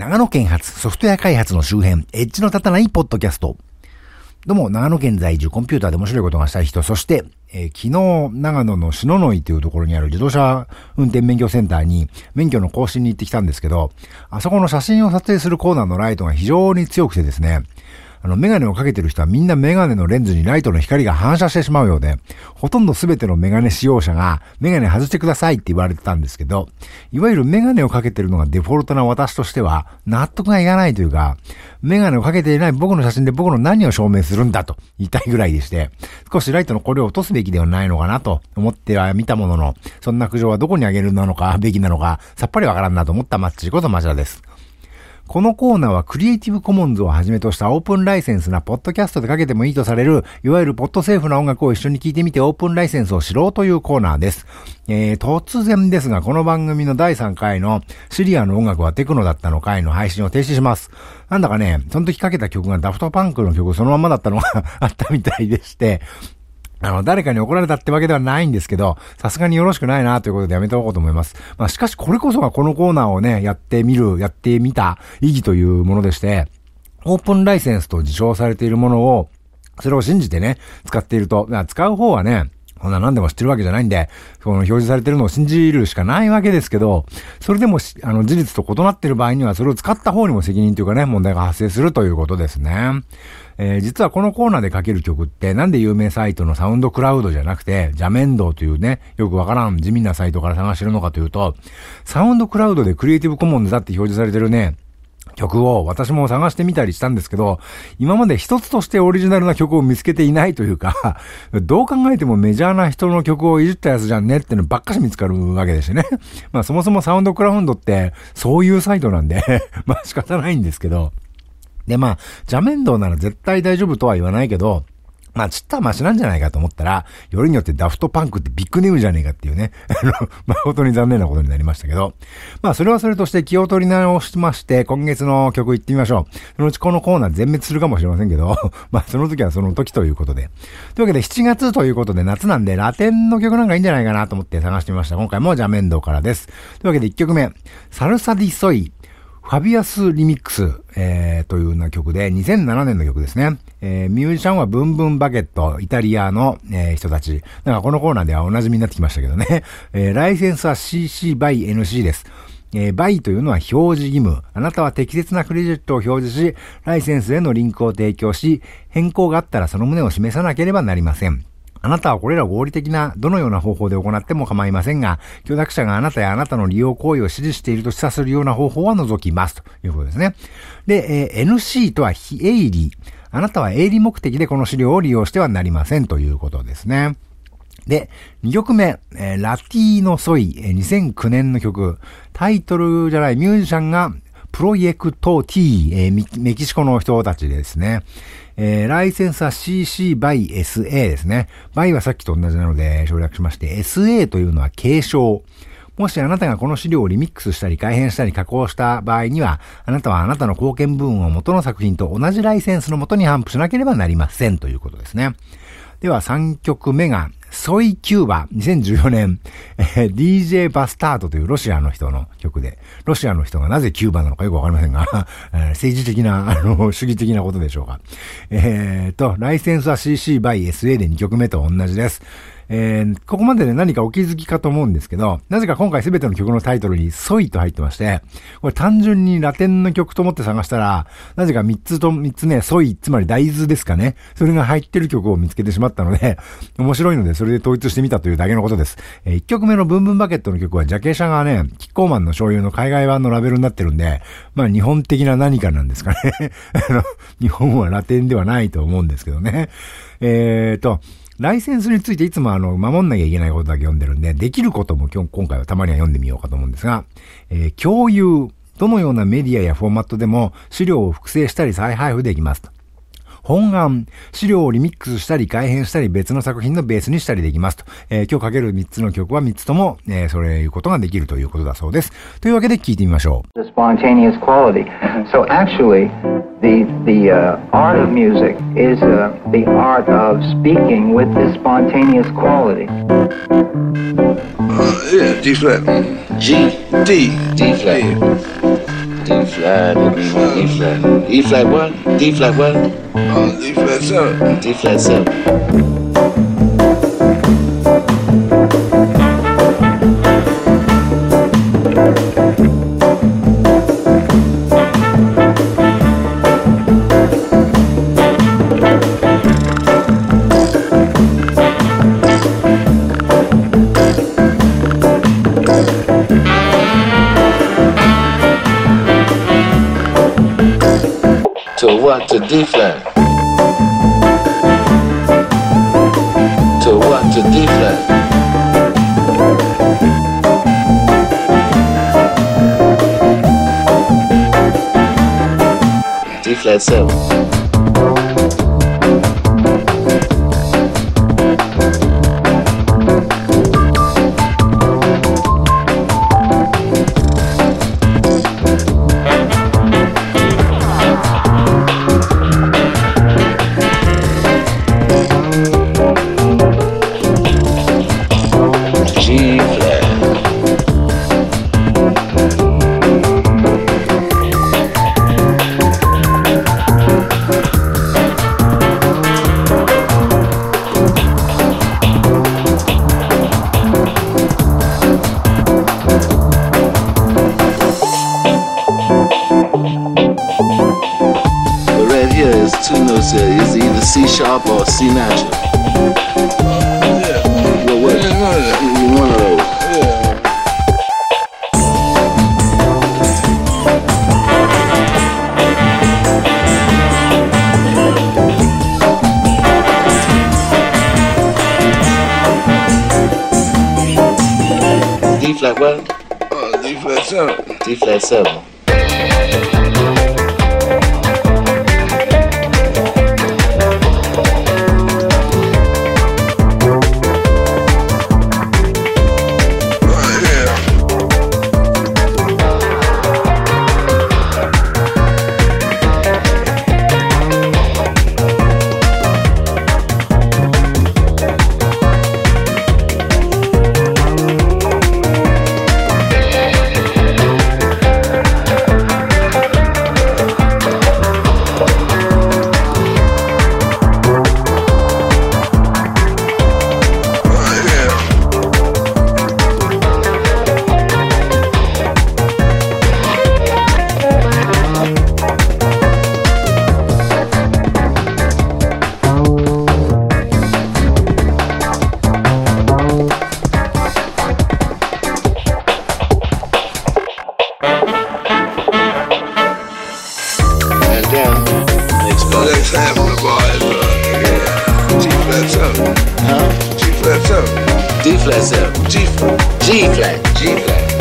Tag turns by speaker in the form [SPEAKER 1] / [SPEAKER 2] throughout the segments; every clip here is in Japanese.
[SPEAKER 1] 長野県発ソフトウェア開発の周辺、エッジの立たないポッドキャスト。どうも、長野県在住コンピューターで面白いことがしたい人、そして、えー、昨日、長野の篠ノ井というところにある自動車運転免許センターに免許の更新に行ってきたんですけど、あそこの写真を撮影するコーナーのライトが非常に強くてですね、あの、メガネをかけてる人はみんなメガネのレンズにライトの光が反射してしまうようで、ほとんど全てのメガネ使用者が、メガネ外してくださいって言われてたんですけど、いわゆるメガネをかけてるのがデフォルトな私としては、納得がいかないというか、メガネをかけていない僕の写真で僕の何を証明するんだと言いたいぐらいでして、少しライトのこれを落とすべきではないのかなと思っては見たものの、そんな苦情はどこにあげるのか、べきなのか、さっぱりわからんなと思ったマッチことマジャです。このコーナーはクリエイティブコモンズをはじめとしたオープンライセンスなポッドキャストでかけてもいいとされる、いわゆるポッドセーフな音楽を一緒に聴いてみてオープンライセンスを知ろうというコーナーです。えー、突然ですが、この番組の第3回のシリアの音楽はテクノだったの回の配信を停止します。なんだかね、その時かけた曲がダフトパンクの曲そのままだったのが あったみたいでして、あの、誰かに怒られたってわけではないんですけど、さすがによろしくないなということでやめておこうと思います。まあ、しかしこれこそがこのコーナーをね、やってみる、やってみた意義というものでして、オープンライセンスと自称されているものを、それを信じてね、使っていると、使う方はね、こんな何でも知ってるわけじゃないんで、その表示されてるのを信じるしかないわけですけど、それでも、あの、事実と異なっている場合には、それを使った方にも責任というかね、問題が発生するということですね。えー、実はこのコーナーでかける曲って、なんで有名サイトのサウンドクラウドじゃなくて、ジャメンドというね、よくわからん地味なサイトから探してるのかというと、サウンドクラウドでクリエイティブコモンズだって表示されてるね、曲を私も探してみたりしたんですけど、今まで一つとしてオリジナルな曲を見つけていないというか、どう考えてもメジャーな人の曲をいじったやつじゃんねってのばっかし見つかるわけでしてね。まあそもそもサウンドクラウンドってそういうサイトなんで まあ仕方ないんですけど、で、まあ、邪面道なら絶対大丈夫とは言わないけど、まあ、ちったマシなんじゃないかと思ったら、よりによってダフトパンクってビッグネームじゃねえかっていうね、あの、誠に残念なことになりましたけど、まあ、それはそれとして気を取り直しまして、今月の曲行ってみましょう。そのうちこのコーナー全滅するかもしれませんけど、まあ、その時はその時ということで。というわけで、7月ということで夏なんで、ラテンの曲なんかいいんじゃないかなと思って探してみました。今回も Jamendo からです。というわけで1曲目、 Salsa di Soy、Fabius Remix、えー、というような曲で、2007年の曲ですね。えー、ミュージシャンは Boom Boom Beckett、イタリアの、えー、人たち。だかこのコーナーではお馴染みになってきましたけどね。えー、ライセンスは CC by NC です。えー、 BY というのは表示義務。あなたは適切なクレジットを表示し、ライセンスへのリンクを提供し、変更があったらその旨を示さなければなりません。あなたはこれら合理的などのような方法で行っても構いませんが、許諾者があなたやあなたの利用行為を指示していると示唆するような方法は除きますということですね。で、えー、NC とは非営利。あなたは営利目的でこの資料を利用してはなりませんということですね。で、2曲目、えー、ラティーノソイ、えー、2009年の曲。タイトルじゃないミュージシャンがプロジェクト T、えー、メキシコの人たちですね。えー、ライセンスは CC by SA ですね。by はさっきと同じなので省略しまして、SA というのは継承。もしあなたがこの資料をリミックスしたり改変したり加工した場合には、あなたはあなたの貢献部分を元の作品と同じライセンスのもとに頒布しなければなりませんということですね。では3曲目が、ソイキューバ、2014年、えー、DJ バスタードというロシアの人の曲で、ロシアの人がなぜキューバなのかよくわかりませんが、えー、政治的な、あの、主義的なことでしょうか。えー、と、ライセンスは CC by SA で2曲目と同じです。えー、ここまでで何かお気づきかと思うんですけど、なぜか今回すべての曲のタイトルにソイと入ってまして、これ単純にラテンの曲と思って探したら、なぜか3つと3つね、ソイ、つまり大豆ですかね。それが入ってる曲を見つけてしまったので、面白いのでそれで統一してみたというだけのことです。えー、1曲目のブンブンバケットの曲はジャケ写がね、キッコーマンの醤油の海外版のラベルになってるんで、まあ日本的な何かなんですかね。あの、日本はラテンではないと思うんですけどね。えーと、ライセンスについていつもあの、守んなきゃいけないことだけ読んでるんで、できることも今日、今回はたまには読んでみようかと思うんですが、えー、共有。どのようなメディアやフォーマットでも資料を複製したり再配布できますと。本案、資料をリミックスしたり改変したり別の作品のベースにしたりできますと。えー、今日かける3つの曲は3つとも、えー、それいうことができるということだそうです。というわけで聞いてみましょう。The spontaneous quality. So actually, the, the、uh, art of music is、uh, the art of speaking with this spontaneous quality. Uh, yeah, D flat. G, D, D flat.
[SPEAKER 2] D flat, E flat, E flat what? D flat what?
[SPEAKER 3] Uh, D flat seven.
[SPEAKER 2] D flat seven. what to deflect. To what to deflect. Deflect 7. those two notes there. It's either C sharp or C natural.
[SPEAKER 3] Yeah.
[SPEAKER 2] Well, what?
[SPEAKER 3] Yeah,
[SPEAKER 2] one of those.
[SPEAKER 3] Yeah.
[SPEAKER 2] D flat what?
[SPEAKER 3] Uh, D flat 7.
[SPEAKER 2] D flat
[SPEAKER 4] 7. D-flat, D-Flat, G-flat, G-flat.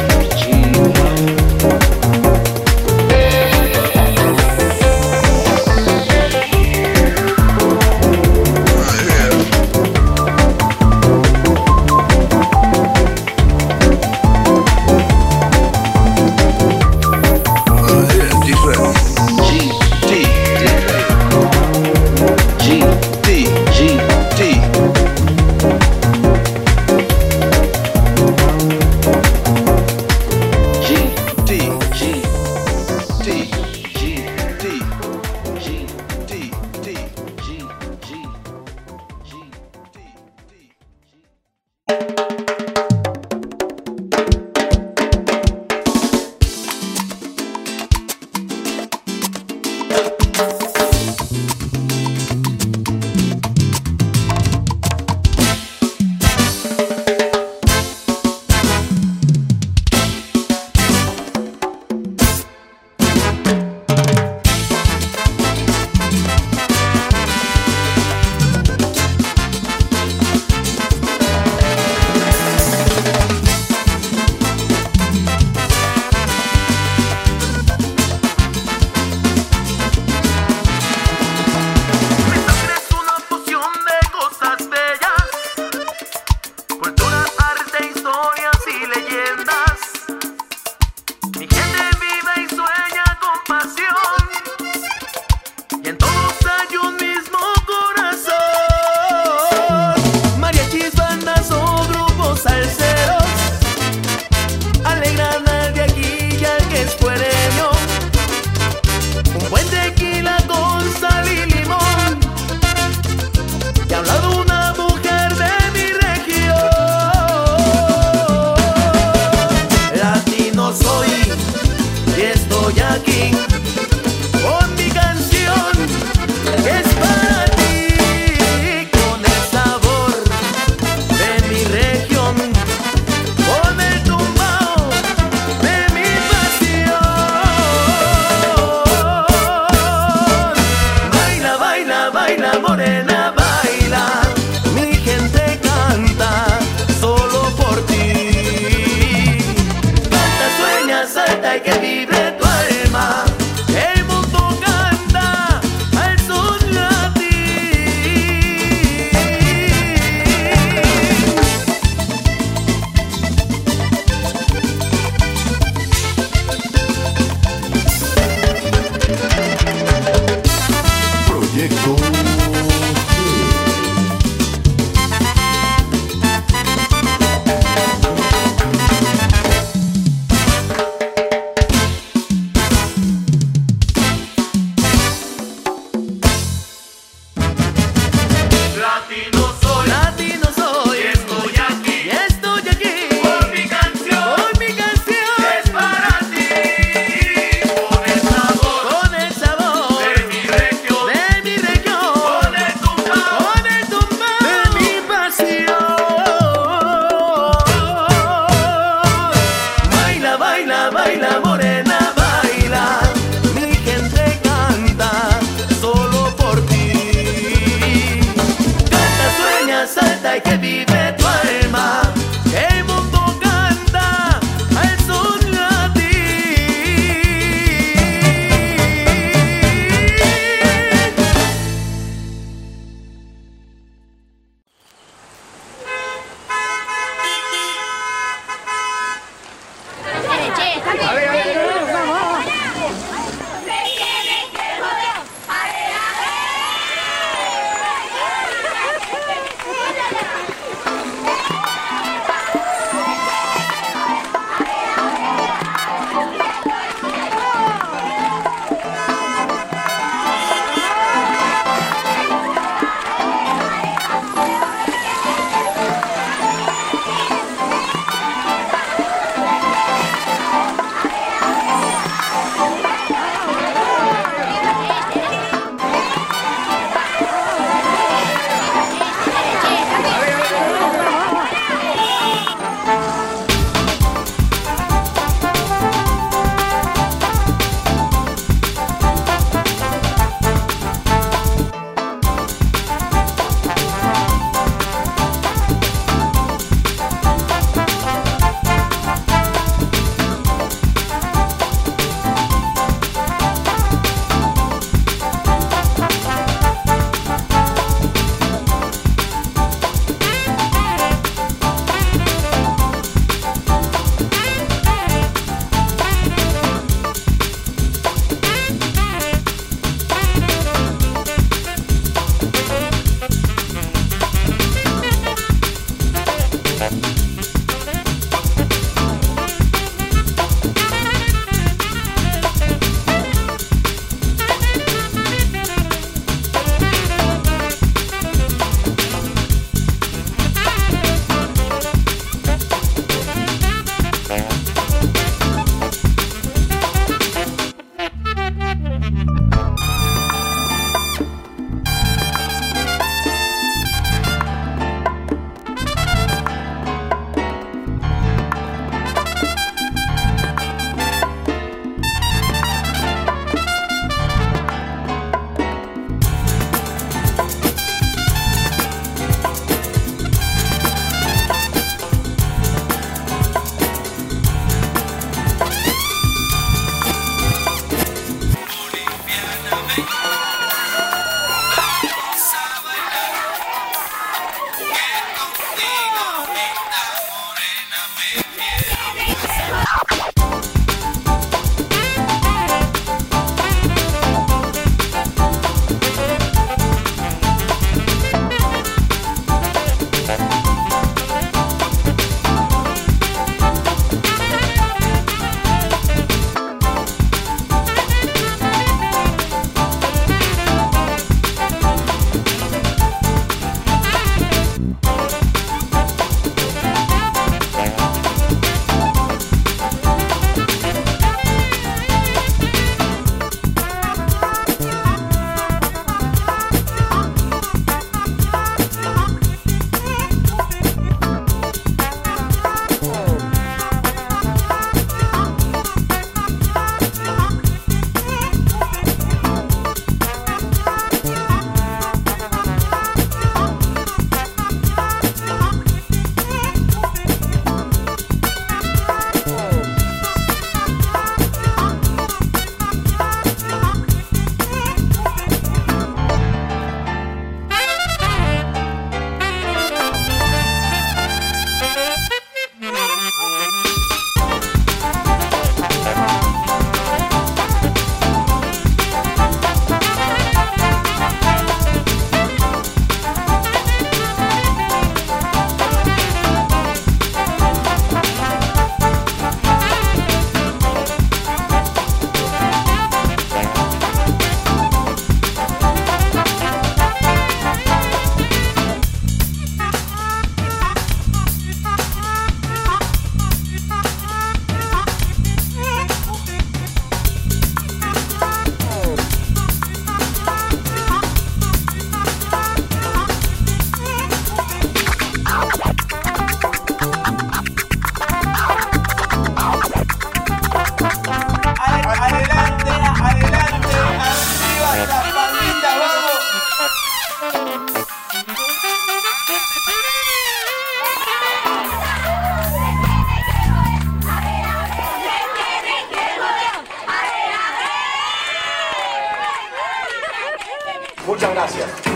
[SPEAKER 5] Muchas gracias.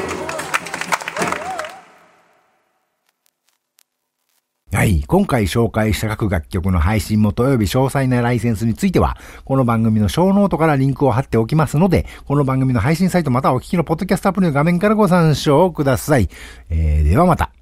[SPEAKER 1] はい。今回紹介した各楽曲の配信元及び詳細なライセンスについては、この番組のショーノートからリンクを貼っておきますので、この番組の配信サイトまたお聞きのポッドキャストアプリの画面からご参照ください。えー、ではまた。